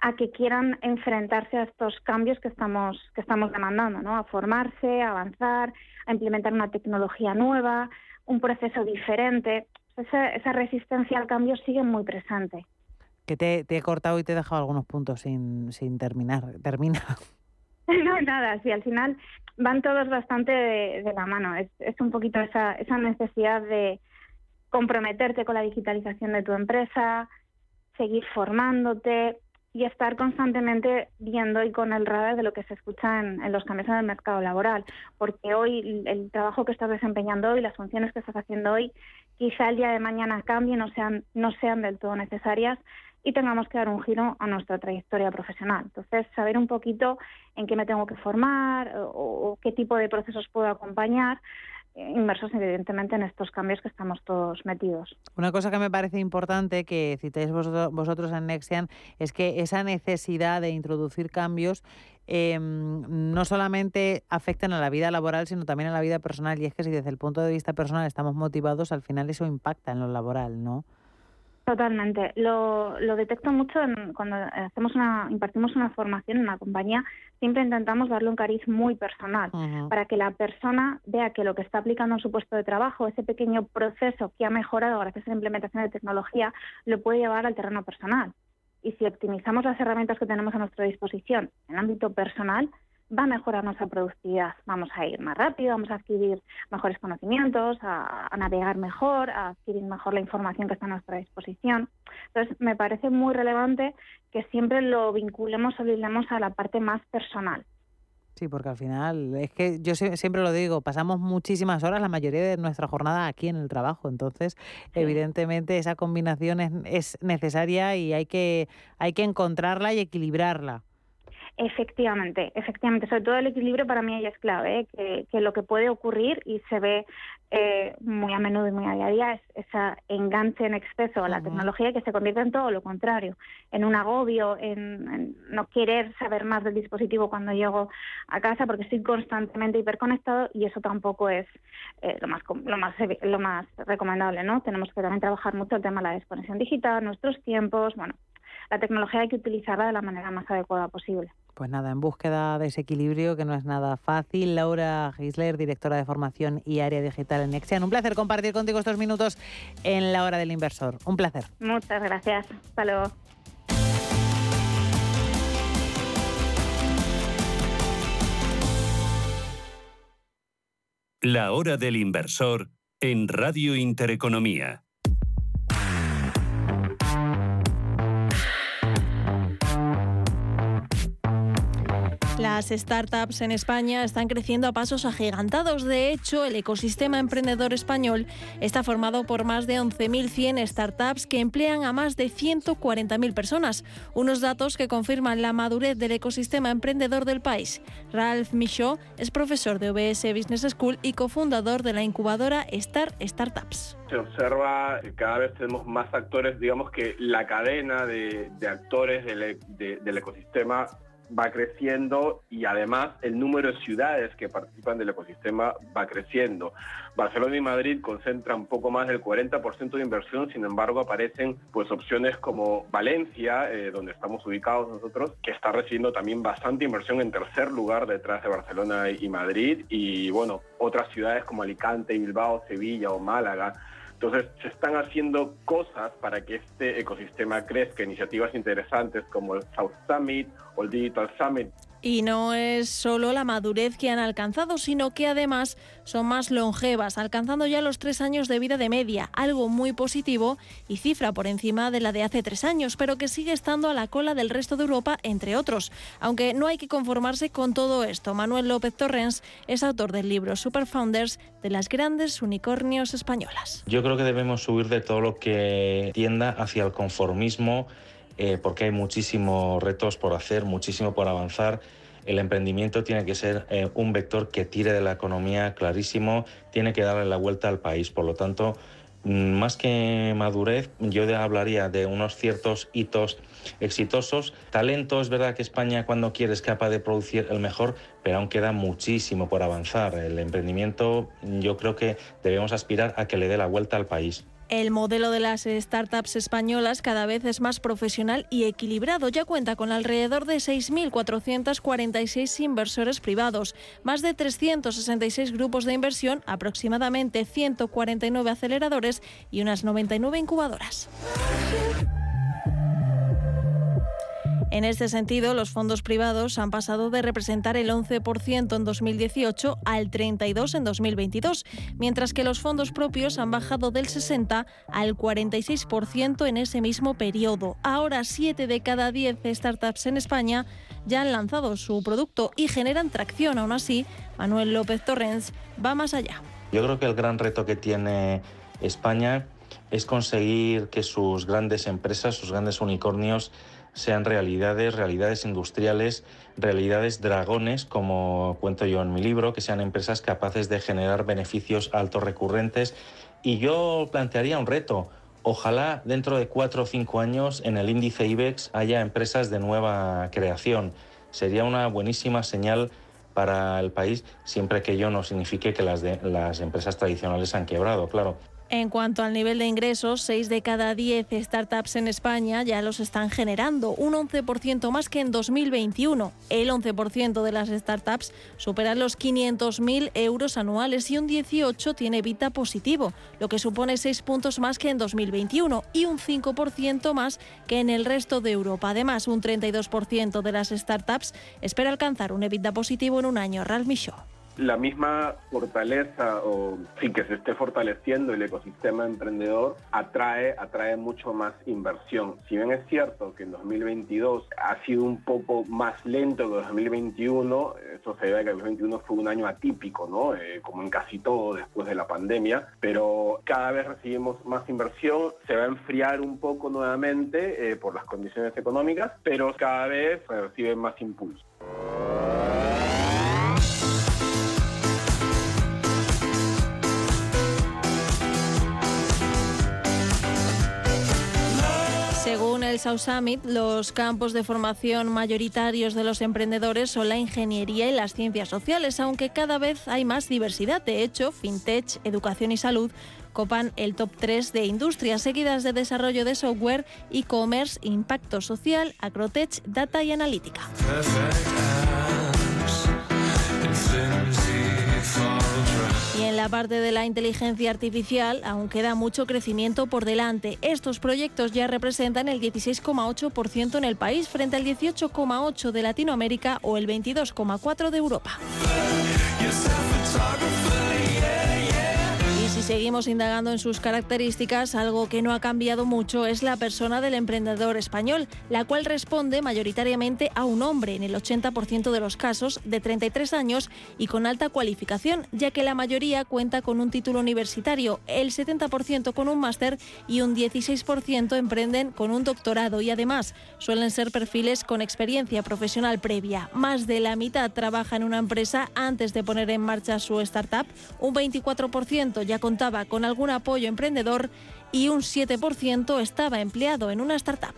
a que quieran enfrentarse a estos cambios que estamos que estamos demandando, ¿no? A formarse, a avanzar, a implementar una tecnología nueva, un proceso diferente. Esa, esa resistencia al cambio sigue muy presente. Que te, te, he cortado y te he dejado algunos puntos sin, sin terminar. Termina. No, nada, sí, al final van todos bastante de, la mano. Es, es, un poquito esa, esa necesidad de comprometerte con la digitalización de tu empresa, seguir formándote y estar constantemente viendo y con el radar de lo que se escucha en, en los cambios en el mercado laboral. Porque hoy el trabajo que estás desempeñando hoy, las funciones que estás haciendo hoy, quizá el día de mañana cambien, no sean, no sean del todo necesarias y tengamos que dar un giro a nuestra trayectoria profesional. Entonces, saber un poquito en qué me tengo que formar o, qué tipo de procesos puedo acompañar eh, inmersos evidentemente en estos cambios que estamos todos metidos. Una cosa que me parece importante que citéis vosotros, en Nexian es que esa necesidad de introducir cambios em, no solamente afectan a la vida laboral, sino también a la vida personal. Y es que si desde el punto de vista personal estamos motivados, al final eso impacta en lo laboral, ¿no? Totalmente. Lo, lo detecto mucho cuando hacemos una, impartimos una formación en una compañía. Siempre intentamos darle un cariz muy personal para que la persona vea que lo que está aplicando en su puesto de trabajo, ese pequeño proceso que ha mejorado gracias a la implementación de tecnología, lo puede llevar al terreno personal. Y si optimizamos las herramientas que tenemos a nuestra disposición en el ámbito personal, va a mejorar nuestra productividad. Vamos a ir más rápido, vamos a adquirir mejores conocimientos, a, navegar mejor, a adquirir mejor la información que está a nuestra disposición. Entonces, me parece muy relevante que siempre lo vinculemos o lo a la parte más personal. Sí, porque al final, es que yo siempre lo digo, pasamos muchísimas horas, la mayoría de nuestra jornada aquí en el trabajo, entonces evidentemente esa combinación es, es, necesaria y hay que, hay que encontrarla y equilibrarla. Efectivamente, efectivamente. Sobre todo el equilibrio para mí es clave, ¿eh? que, lo que puede ocurrir y se ve eh, muy a menudo y muy a día a día es ese enganche en exceso a la tecnología que se convierte en todo lo contrario, en un agobio, en, no querer saber más del dispositivo cuando llego a casa porque estoy constantemente hiperconectado y eso tampoco es eh, lo más lo más lo más recomendable, ¿no? Tenemos que también trabajar mucho el tema de la desconexión digital, nuestros tiempos, bueno, la tecnología hay que utilizarla de la manera más adecuada posible. Pues nada, en búsqueda de ese equilibrio que no es nada fácil. Laura Gisler, directora de formación y área digital en Nexian. Un placer compartir contigo estos minutos en la hora del inversor. Un placer. Muchas gracias. Hasta luego. La hora del inversor en Radio Intereconomía. Las startups en España están creciendo a pasos agigantados. De hecho, el ecosistema emprendedor español está formado por más de 11.100 startups que emplean a más de 140.000 personas. Unos datos que confirman la madurez del ecosistema emprendedor del país. Ralph Michaud es profesor de OBS Business School y cofundador de la incubadora Star Startups se observa que cada vez tenemos más actores, digamos que la cadena de, actores del, e, del, ecosistema va creciendo y además el número de ciudades que participan del ecosistema va creciendo. Barcelona y Madrid concentran poco más del 40% de inversión, sin embargo aparecen pues opciones como Valencia, eh, donde estamos ubicados nosotros, que está recibiendo también bastante inversión en tercer lugar detrás de Barcelona y Madrid y bueno, otras ciudades como Alicante, Bilbao, Sevilla o Málaga entonces, se están haciendo cosas para que este ecosistema crezca, iniciativas interesantes como el South Summit o el Digital Summit, y no es solo la madurez que han alcanzado, sino que además son más longevas, alcanzando ya los tres años de vida de media, algo muy positivo y cifra por encima de la de hace tres años, pero que sigue estando a la cola del resto de Europa, entre otros. Aunque no hay que conformarse con todo esto. Manuel López Torrens es autor del libro Super Founders de las grandes unicornios españolas. Yo creo que debemos subir de todo lo que tienda hacia el conformismo eh, porque hay muchísimos retos por hacer, muchísimo por avanzar. El emprendimiento tiene que ser eh, un vector que tire de la economía clarísimo, tiene que darle la vuelta al país. Por lo tanto, mm, más que madurez, yo hablaría de unos ciertos hitos exitosos. Talento, es verdad que España cuando quiere es capaz de producir el mejor, pero aún queda muchísimo por avanzar. El emprendimiento yo creo que debemos aspirar a que le dé la vuelta al país. El modelo de las startups españolas cada vez es más profesional y equilibrado. Ya cuenta con alrededor de 6.446 inversores privados, más de 366 grupos de inversión, aproximadamente 149 aceleradores y unas 99 incubadoras. En este sentido, los fondos privados han pasado de representar el 11% en 2018 al 32% en 2022, mientras que los fondos propios han bajado del 60% al 46% en ese mismo periodo. Ahora, 7 de cada 10 startups en España ya han lanzado su producto y generan tracción. Aún así, Manuel López Torrens va más allá. Yo creo que el gran reto que tiene España es conseguir que sus grandes empresas, sus grandes unicornios, sean realidades, realidades industriales, realidades dragones, como cuento yo en mi libro, que sean empresas capaces de generar beneficios altos recurrentes. Y yo plantearía un reto. Ojalá dentro de cuatro o cinco años en el índice IBEX haya empresas de nueva creación. Sería una buenísima señal para el país, siempre que ello no signifique que las, de, las empresas tradicionales han quebrado, claro. En cuanto al nivel de ingresos, 6 de cada 10 startups en España ya los están generando, un 11% más que en 2021. El 11% de las startups superan los 500.000 euros anuales y un 18% tiene Vita positivo, lo que supone 6 puntos más que en 2021 y un 5% más que en el resto de Europa. Además, un 32% de las startups espera alcanzar un EBITDA positivo en un año. Ralph Michaud la misma fortaleza o sí que se esté fortaleciendo el ecosistema emprendedor atrae atrae mucho más inversión. Si bien es cierto que en 2022 ha sido un poco más lento que 2021, eso se debe a que 2021 fue un año atípico, ¿no? Eh, como en casi todo después de la pandemia, pero cada vez recibimos más inversión, se va a enfriar un poco nuevamente eh, por las condiciones económicas, pero cada vez recibe más impulso. El South Summit, los campos de formación mayoritarios de los emprendedores son la ingeniería y las ciencias sociales, aunque cada vez hay más diversidad. De hecho, FinTech, educación y salud copan el top 3 de industrias, seguidas de desarrollo de software, e-commerce, impacto social, agrotech, data y analítica. Y en la parte de la inteligencia artificial aún queda mucho crecimiento por delante. Estos proyectos ya representan el 16,8% en el país frente al 18,8% de Latinoamérica o el 22,4% de Europa. Seguimos indagando en sus características, algo que no ha cambiado mucho es la persona del emprendedor español, la cual responde mayoritariamente a un hombre en el 80% de los casos de 33 años y con alta cualificación, ya que la mayoría cuenta con un título universitario, el 70% con un máster y un 16% emprenden con un doctorado y además suelen ser perfiles con experiencia profesional previa. Más de la mitad trabaja en una empresa antes de poner en marcha su startup, un 24% ya con contaba con algún apoyo emprendedor y un 7% estaba empleado en una startup.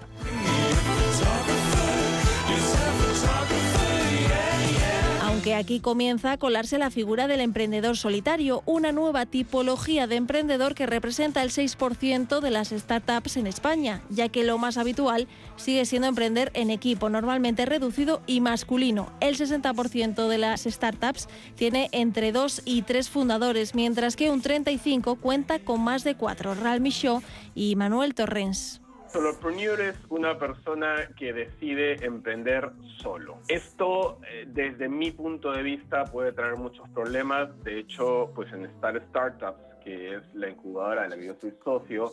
Que aquí comienza a colarse la figura del emprendedor solitario, una nueva tipología de emprendedor que representa el 6% de las startups en España, ya que lo más habitual sigue siendo emprender en equipo, normalmente reducido y masculino. El 60% de las startups tiene entre 2 y 3 fundadores, mientras que un 35% cuenta con más de 4. Ral Michaud y Manuel Torrens. Solopreneur es una persona que decide emprender solo. Esto, eh, desde mi punto de vista, puede traer muchos problemas. De hecho, pues en Star Startups, que es la incubadora de la que yo soy socio,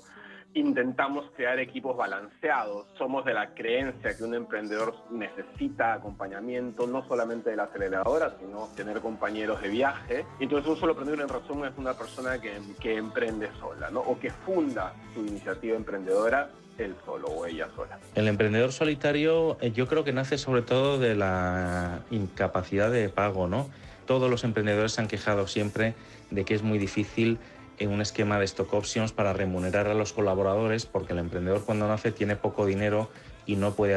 intentamos crear equipos balanceados. Somos de la creencia que un emprendedor necesita acompañamiento, no solamente de la aceleradora, sino tener compañeros de viaje. Entonces, un solo en resumen, es una persona que, que emprende sola, ¿no? O que funda su iniciativa emprendedora él solo o ella sola. El emprendedor solitario eh, yo creo que nace sobre todo de la incapacidad de pago, ¿no? Todos los emprendedores se han quejado siempre de que es muy difícil en un esquema de stock options para remunerar a los colaboradores porque el emprendedor cuando nace tiene poco dinero y no puede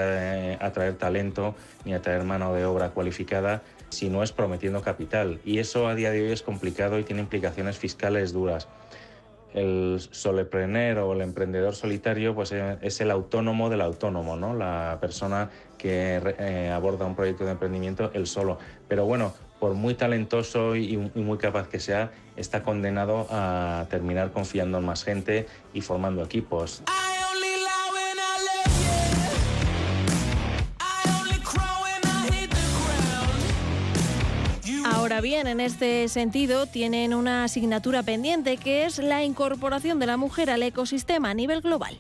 eh, atraer talento ni atraer mano de obra cualificada si no es prometiendo capital. Y eso a día de hoy es complicado y tiene implicaciones fiscales duras el solepreneur o el emprendedor solitario pues eh, es el autónomo del autónomo, ¿no? La persona que eh, aborda un proyecto de emprendimiento él solo. Pero bueno, por muy talentoso y muy capaz que sea, está condenado a terminar confiando en más gente y formando equipos. Ahora bien, en este sentido, tienen una asignatura pendiente que es la incorporación de la mujer al ecosistema a nivel global.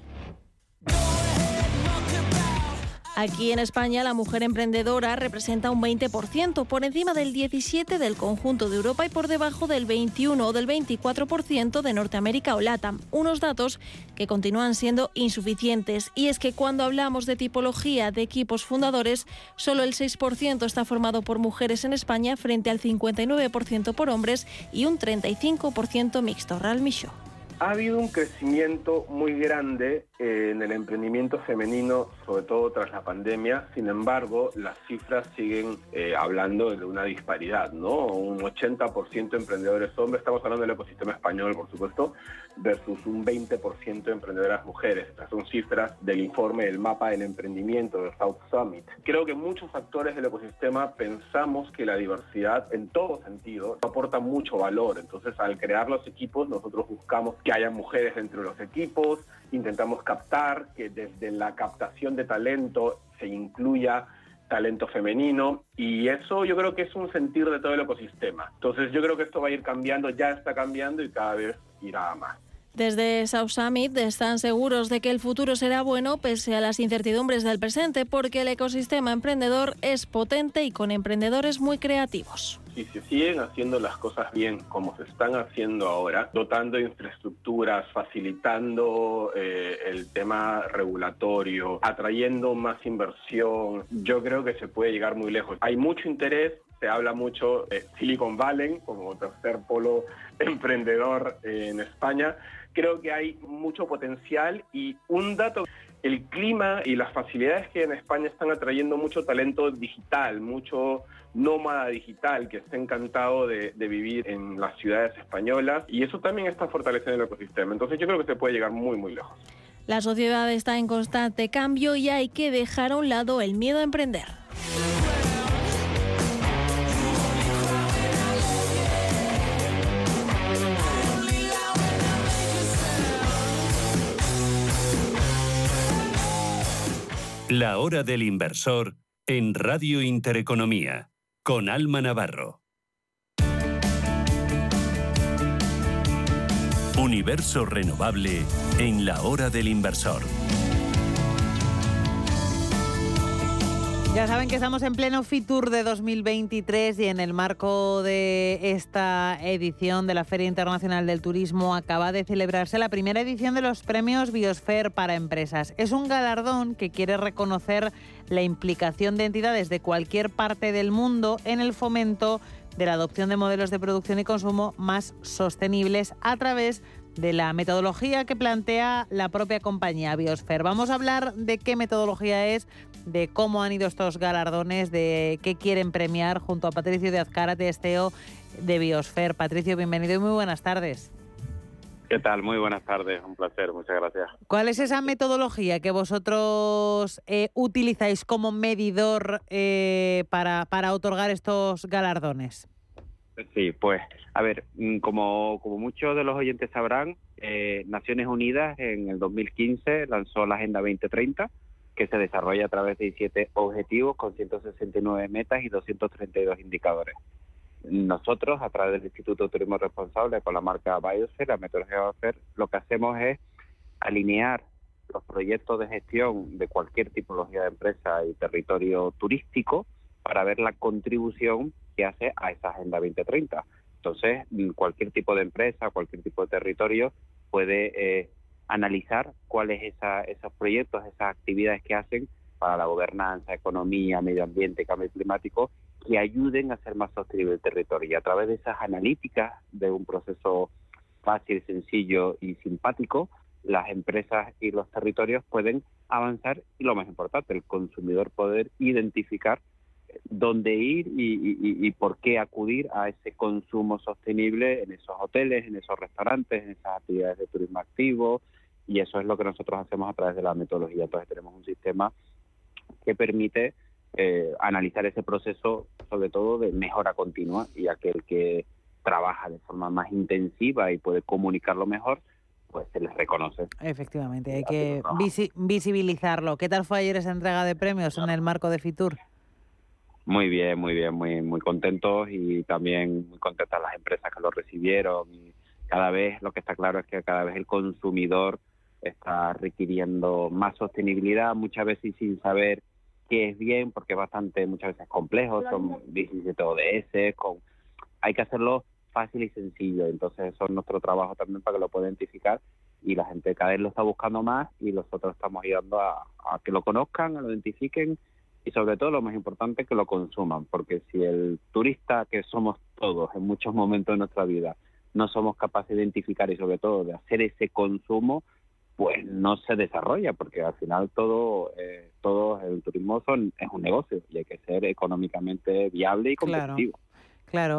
Aquí en España la mujer emprendedora representa un 20%, por encima del 17% del conjunto de Europa y por debajo del 21 o del 24% de Norteamérica o LATAM. Unos datos que continúan siendo insuficientes. Y es que cuando hablamos de tipología de equipos fundadores, solo el 6% está formado por mujeres en España frente al 59% por hombres y un 35% mixto. Real Michaud. Ha habido un crecimiento muy grande eh, en el emprendimiento femenino, sobre todo tras la pandemia. Sin embargo, las cifras siguen eh, hablando de una disparidad, ¿no? Un 80% de emprendedores hombres, estamos hablando del ecosistema español, por supuesto, versus un 20% de emprendedoras mujeres. Estas son cifras del informe del mapa del emprendimiento del South Summit. Creo que muchos actores del ecosistema pensamos que la diversidad en todo sentido aporta mucho valor. Entonces, al crear los equipos, nosotros buscamos que haya mujeres dentro de los equipos, intentamos captar que desde la captación de talento se incluya talento femenino y eso yo creo que es un sentir de todo el ecosistema. Entonces yo creo que esto va a ir cambiando, ya está cambiando y cada vez irá más. Desde South Summit están seguros de que el futuro será bueno pese a las incertidumbres del presente porque el ecosistema emprendedor es potente y con emprendedores muy creativos. Si se siguen haciendo las cosas bien como se están haciendo ahora, dotando infraestructuras, facilitando eh, el tema regulatorio, atrayendo más inversión, yo creo que se puede llegar muy lejos. Hay mucho interés, se habla mucho de Silicon Valley como tercer polo emprendedor en España creo que hay mucho potencial y un dato, el clima y las facilidades que en España están atrayendo mucho talento digital, mucho nómada digital que está encantado de, de, vivir en las ciudades españolas y eso también está fortaleciendo el ecosistema. Entonces yo creo que se puede llegar muy, muy lejos. La sociedad está en constante cambio y hay que dejar a un lado el miedo a emprender. La hora del inversor en Radio Intereconomía con Alma Navarro. Universo renovable en la hora del inversor. Ya saben que estamos en pleno Fitur de 2023 y en el marco de esta edición de la Feria Internacional del Turismo acaba de celebrarse la primera edición de los premios Biosphere para empresas. Es un galardón que quiere reconocer la implicación de entidades de cualquier parte del mundo en el fomento de la adopción de modelos de producción y consumo más sostenibles a través de la metodología que plantea la propia compañía Biosphere. Vamos a hablar de qué metodología es, de cómo han ido estos galardones, de qué quieren premiar junto a Patricio de Azcárate, CEO de Biosfer. Patricio, bienvenido y muy buenas tardes. ¿Qué tal? Muy buenas tardes, un placer, muchas gracias. ¿Cuál es esa metodología que vosotros eh, utilizáis como medidor eh, para, para otorgar estos galardones? Sí, pues, a ver, mm, como, muchos de los oyentes sabrán, eh, Naciones Unidas en el 2015 lanzó la Agenda 2030, que se desarrolla a través de 17 objetivos con 169 metas y 232 indicadores. Nosotros, a través del Instituto de Turismo Responsable, con la marca Biosphere, la metodología Biosphere, lo que hacemos es alinear los proyectos de gestión de cualquier tipología de empresa y territorio turístico para ver la contribución que hace a esa Agenda 2030. Entonces, cualquier tipo de empresa, cualquier tipo de territorio puede eh, analizar cuáles esa, esos proyectos, esas actividades que hacen para la gobernanza, economía, medio ambiente, cambio climático, que ayuden a ser más sostenible el territorio. Y a través de esas analíticas, de un proceso fácil, sencillo y simpático, las empresas y los territorios pueden avanzar y lo más importante, el consumidor poder identificar dónde ir y, y, por qué acudir a ese consumo sostenible en esos hoteles, en esos restaurantes, en esas actividades de turismo activo, y eso es lo que nosotros hacemos a través de la metodología. Entonces tenemos un sistema que permite eh, analizar ese proceso, sobre todo de mejora continua, y aquel que trabaja de forma más intensiva y puede comunicarlo mejor, pues se les reconoce. Efectivamente, hay que visibilizarlo. ¿Qué tal fue ayer esa entrega de premios en el marco de Fitur? Muy bien, muy bien, muy muy contentos y también muy contentas las empresas que lo recibieron. Y cada vez lo que está claro es que cada vez el consumidor está requiriendo más sostenibilidad, muchas veces sin saber qué es bien, porque es bastante, muchas veces complejo, son 17 ODS, con, hay que hacerlo fácil y sencillo, entonces eso es nuestro trabajo también para que lo pueda identificar y la gente cada vez lo está buscando más y nosotros estamos ayudando a, a que lo conozcan, a lo identifiquen y sobre todo lo más importante que lo consuman, porque si el turista que somos todos en muchos momentos de nuestra vida no somos capaces de identificar y sobre todo de hacer ese consumo, pues no se desarrolla, porque al final todo, eh, todo el turismo son, es un negocio y hay que ser económicamente viable y competitivo.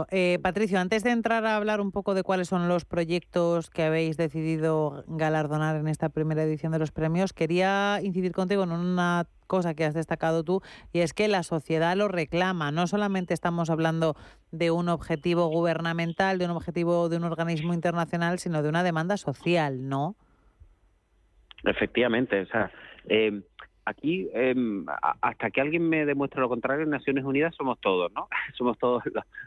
Eh, Patricio, antes de entrar a hablar un poco de cuáles son los proyectos que habéis decidido galardonar en esta primera edición de los premios, quería incidir contigo en una cosa que has destacado tú, y es que la sociedad lo reclama. No solamente estamos hablando de un objetivo gubernamental, de un objetivo de un organismo internacional, sino de una demanda social, ¿no? Efectivamente, o sea, eh, aquí, em, hasta que alguien me demuestre lo contrario, en Naciones Unidas somos todos, ¿no? somos todos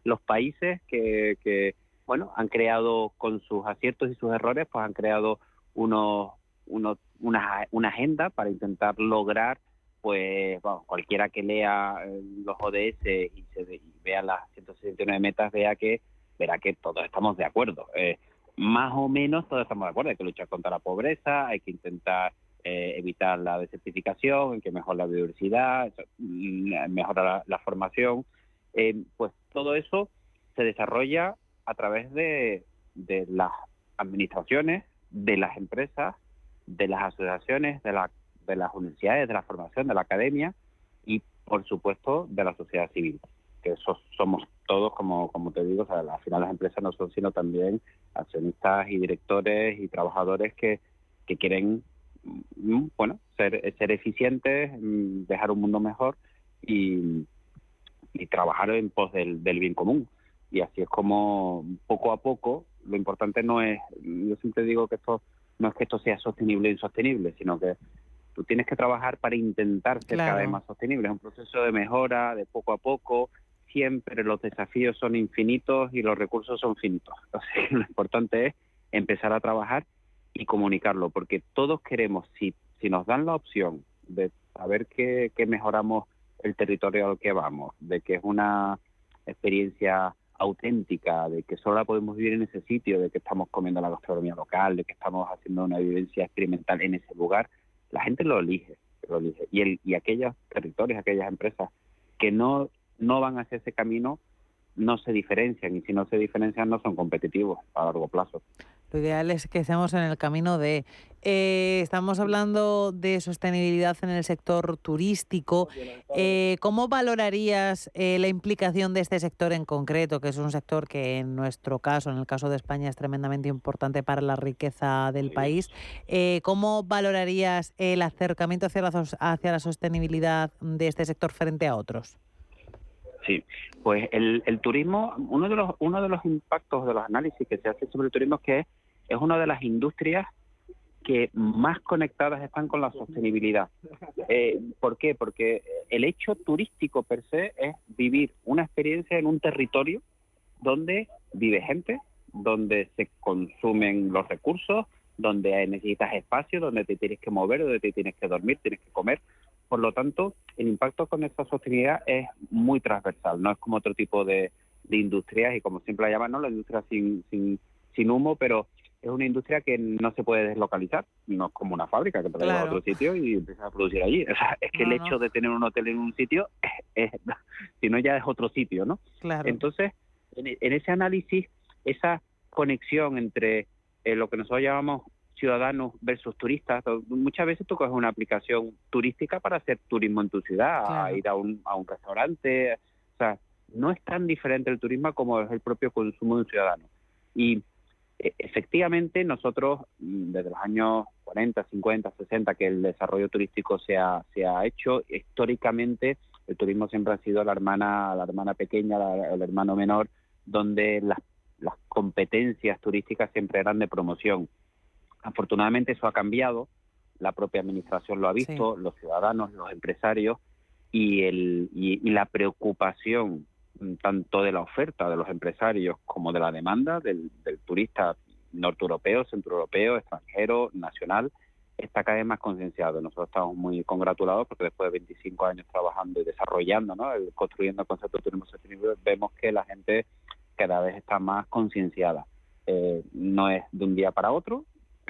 los, países que, que, bueno, han creado con sus aciertos y sus errores, pues han creado unos, una, una agenda para intentar lograr, pues, bueno, cualquiera que lea eh, los ODS y, se, vea las 169 metas, vea que verá que todos estamos de acuerdo. Eh, más o menos todos estamos de acuerdo. Hay que luchar contra la pobreza, hay que intentar eh, evitar la desertificación, que mejora la biodiversidad, mm, mejora la, formación. Eh, pues todo eso se desarrolla a través de, de las administraciones, de las empresas, de las asociaciones, de, la, de las universidades, de la formación, de la academia y, por supuesto, de la sociedad civil, que eso somos todos, como, como te digo, al final las empresas no son sino también accionistas y directores y trabajadores que, que quieren bueno, ser, ser eficientes, mm, dejar un mundo mejor y, trabajar en pos del, bien común. Y así es como poco a poco, lo importante no es, yo siempre digo que esto no es que esto sea sostenible o insostenible, sino que tú tienes que trabajar para intentar ser cada vez más sostenible. Es un proceso de mejora, de poco a poco. Siempre los desafíos son infinitos y los recursos son finitos. Entonces, lo importante es empezar a trabajar y comunicarlo, porque todos queremos, si, si nos dan la opción de saber que, que mejoramos el territorio al que vamos, de que es una experiencia auténtica, de que solo la podemos vivir en ese sitio, de que estamos comiendo la gastronomía local, de que estamos haciendo una vivencia experimental en ese lugar, la gente lo elige, lo elige. Y, el, y aquellos territorios, aquellas empresas que no, no van hacia ese camino, no se diferencian, y si no se diferencian no son competitivos a largo plazo. Lo ideal es que estemos en el camino de... Eh, estamos hablando de sostenibilidad en el sector turístico. Eh, ¿Cómo valorarías eh, la implicación de este sector en concreto, que es un sector que en nuestro caso, en el caso de España, es tremendamente importante para la riqueza del país? ¿Cómo valorarías el acercamiento hacia la, hacia la sostenibilidad de este sector frente a otros? Sí, pues el, el, turismo, uno de los uno de los impactos de los análisis que se hace sobre el turismo es que es una de las industrias que más conectadas están con la sostenibilidad. Eh, ¿Por qué? Porque el hecho turístico per se es vivir una experiencia en un territorio donde vive gente, donde se consumen los recursos, donde necesitas espacio, donde te tienes que mover, donde te tienes que dormir, tienes que comer. Por lo tanto, el impacto con esta sostenibilidad es muy transversal, no es como otro tipo de, industrias y como siempre la llaman, ¿no? la industria sin, sin, sin humo, pero es una industria que no se puede deslocalizar, no es como una fábrica que te claro. a otro sitio y empiezas a producir allí. O sea, es que el hecho de tener un hotel en un sitio, es, si no ya es otro sitio, ¿no? Claro. Entonces, en, ese análisis, esa conexión entre eh, lo que nosotros llamamos ciudadanos versus turistas, muchas veces tú coges una aplicación turística para hacer turismo en tu ciudad, a ir a un, a un restaurante, o sea, no es tan diferente el turismo como es el propio consumo de un ciudadano. Y e, efectivamente, nosotros mm, desde los años 40, 50, 60 que el desarrollo turístico se ha, se ha hecho, históricamente el turismo siempre ha sido la hermana, la hermana pequeña, el hermano menor, donde las, las competencias turísticas siempre eran de promoción. Afortunadamente eso ha cambiado, la propia administración lo ha visto, los ciudadanos, los empresarios y, el, y la preocupación tanto de la oferta de los empresarios como de la demanda del, turista norteuropeo, centroeuropeo, extranjero, nacional, está cada vez más concienciado. Nosotros estamos muy congratulados porque después de 25 años trabajando y desarrollando, ¿no? construyendo el concepto de turismo sostenible, vemos que la gente cada vez está más concienciada. Eh, no es de un día para otro,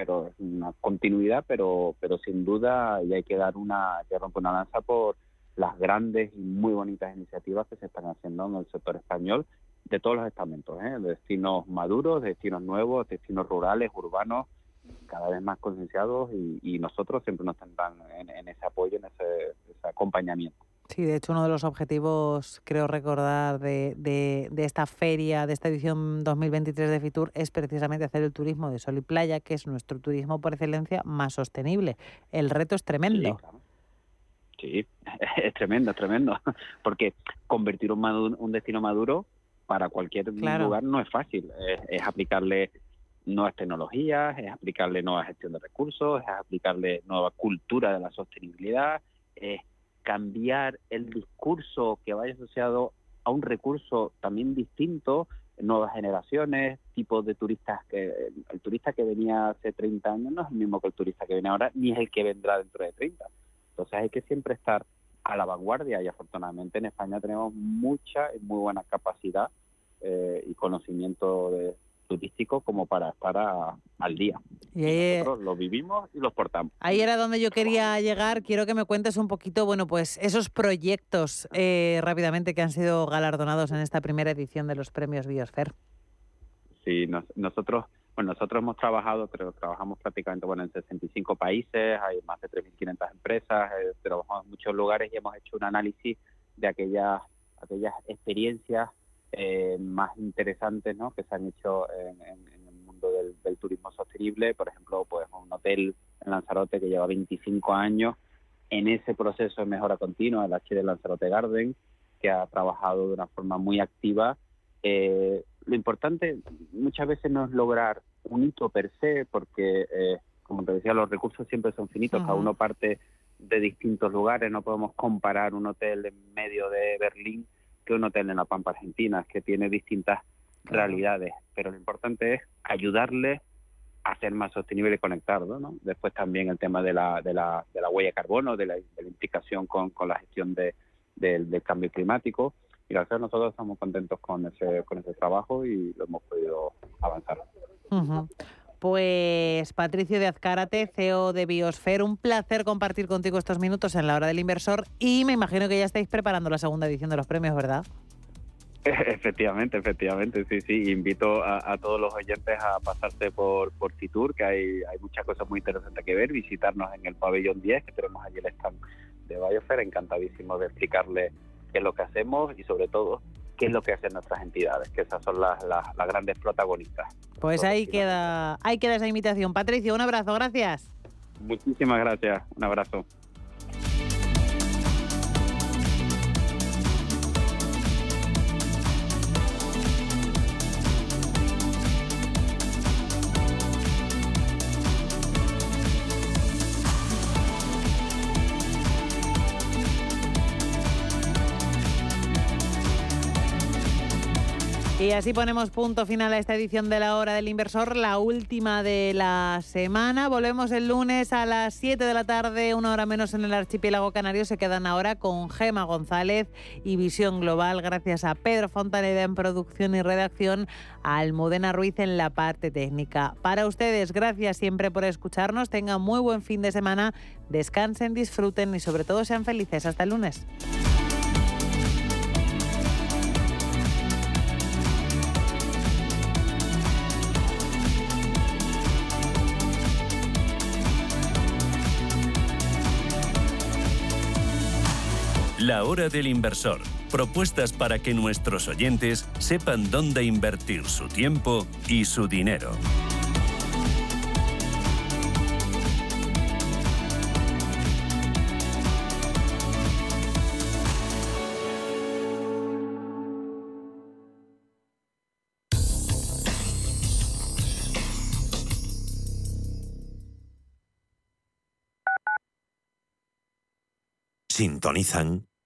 pero es una continuidad, pero pero sin duda y hay que dar una, que romper una lanza por las grandes y muy bonitas iniciativas que se están haciendo en el sector español de todos los estamentos, ¿eh? destinos maduros, destinos nuevos, destinos rurales, urbanos, cada vez más concienciados y, nosotros siempre nos tendrán en, ese apoyo, en ese, acompañamiento. Sí, de hecho uno de los objetivos, creo recordar, de, de, de, esta feria, de esta edición 2023 de Fitur, es precisamente hacer el turismo de sol y playa, que es nuestro turismo por excelencia más sostenible. El reto es tremendo. Sí, es tremendo, es tremendo, porque convertir un, un destino maduro para cualquier lugar no es fácil, es, aplicarle nuevas tecnologías, es aplicarle nueva gestión de recursos, es aplicarle nueva cultura de la sostenibilidad, es cambiar el discurso que vaya asociado a un recurso también distinto, nuevas generaciones, tipos de turistas que el turista que venía hace 30 años no es el mismo que el turista que viene ahora, ni es el que vendrá dentro de 30. Entonces hay que siempre estar a la vanguardia y afortunadamente en España tenemos mucha y muy buena capacidad eh, y conocimiento de, turístico como para estar al día. Y nosotros lo vivimos y los portamos. Ahí era donde yo quería llegar. Quiero que me cuentes un poquito, bueno, pues esos proyectos eh, rápidamente que han sido galardonados en esta primera edición de los premios Biosfer. Sí, nosotros bueno, nosotros hemos trabajado, creo trabajamos prácticamente bueno, en 65 países, hay más de 3.500 empresas, eh, trabajamos en muchos lugares y hemos hecho un análisis de aquellas, aquellas experiencias eh, más interesantes ¿no? que se han hecho en, el mundo del, turismo sostenible. Por ejemplo, pues un hotel en Lanzarote que lleva 25 años en ese proceso de mejora continua, el H de Lanzarote Garden, que ha trabajado de una forma muy activa eh, lo importante muchas veces no es lograr un hito per se, porque, eh, como te decía, los recursos siempre son finitos, cada uno parte de distintos lugares, no podemos comparar un hotel en medio de Berlín que un hotel en la Pampa Argentina, que tiene distintas realidades, pero lo importante es ayudarle a ser más sostenible y conectado, ¿no? Después también el tema de la, de la, de la huella de carbono, de la, implicación con, con la gestión de, del cambio climático, y gracias nosotros estamos contentos con ese, con ese trabajo y lo hemos podido avanzar. Pues Patricio de Azcárate, CEO de Biosfer, un placer compartir contigo estos minutos en la hora del inversor y me imagino que ya estáis preparando la segunda edición de los premios, ¿verdad? Efectivamente, efectivamente, sí, sí. Invito a, todos los oyentes a pasarse por, por que hay, hay muchas cosas muy interesantes que ver, visitarnos en el pabellón 10, que tenemos allí el stand de Biosfer, encantadísimo de explicarle qué es lo que hacemos y sobre todo qué es lo que hacen nuestras entidades, que esas son las, las, grandes protagonistas. Pues ahí queda, ahí queda esa invitación. Patricio, un abrazo, gracias. Muchísimas gracias, un abrazo. Y así ponemos punto final a esta edición de la hora del inversor, la última de la semana. Volvemos el lunes a las 7 de la tarde, una hora menos en el archipiélago canario. Se quedan ahora con Gema González y Visión Global, gracias a Pedro Fontaneda en producción y redacción, a Almudena Ruiz en la parte técnica. Para ustedes, gracias siempre por escucharnos. Tengan muy buen fin de semana, descansen, disfruten y sobre todo sean felices. Hasta el lunes. La hora del inversor. Propuestas para que nuestros oyentes sepan dónde invertir su tiempo y su dinero. Sintonizan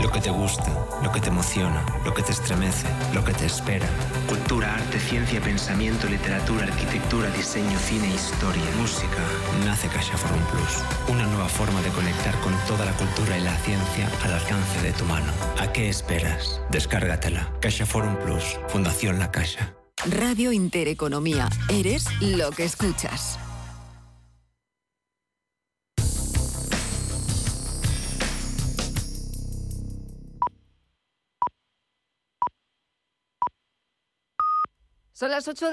Lo que te gusta, lo que te emociona, lo que te estremece, lo que te espera. Cultura, arte, ciencia, pensamiento, literatura, arquitectura, diseño, cine, historia, música. Nace Caixa Forum Plus. Una nueva forma de conectar con toda la cultura y la ciencia al alcance de tu mano. ¿A qué esperas? Descárgatela. Caixa Forum Plus. Fundación La Caixa. Radio Intereconomía. Eres lo que escuchas. Son las 8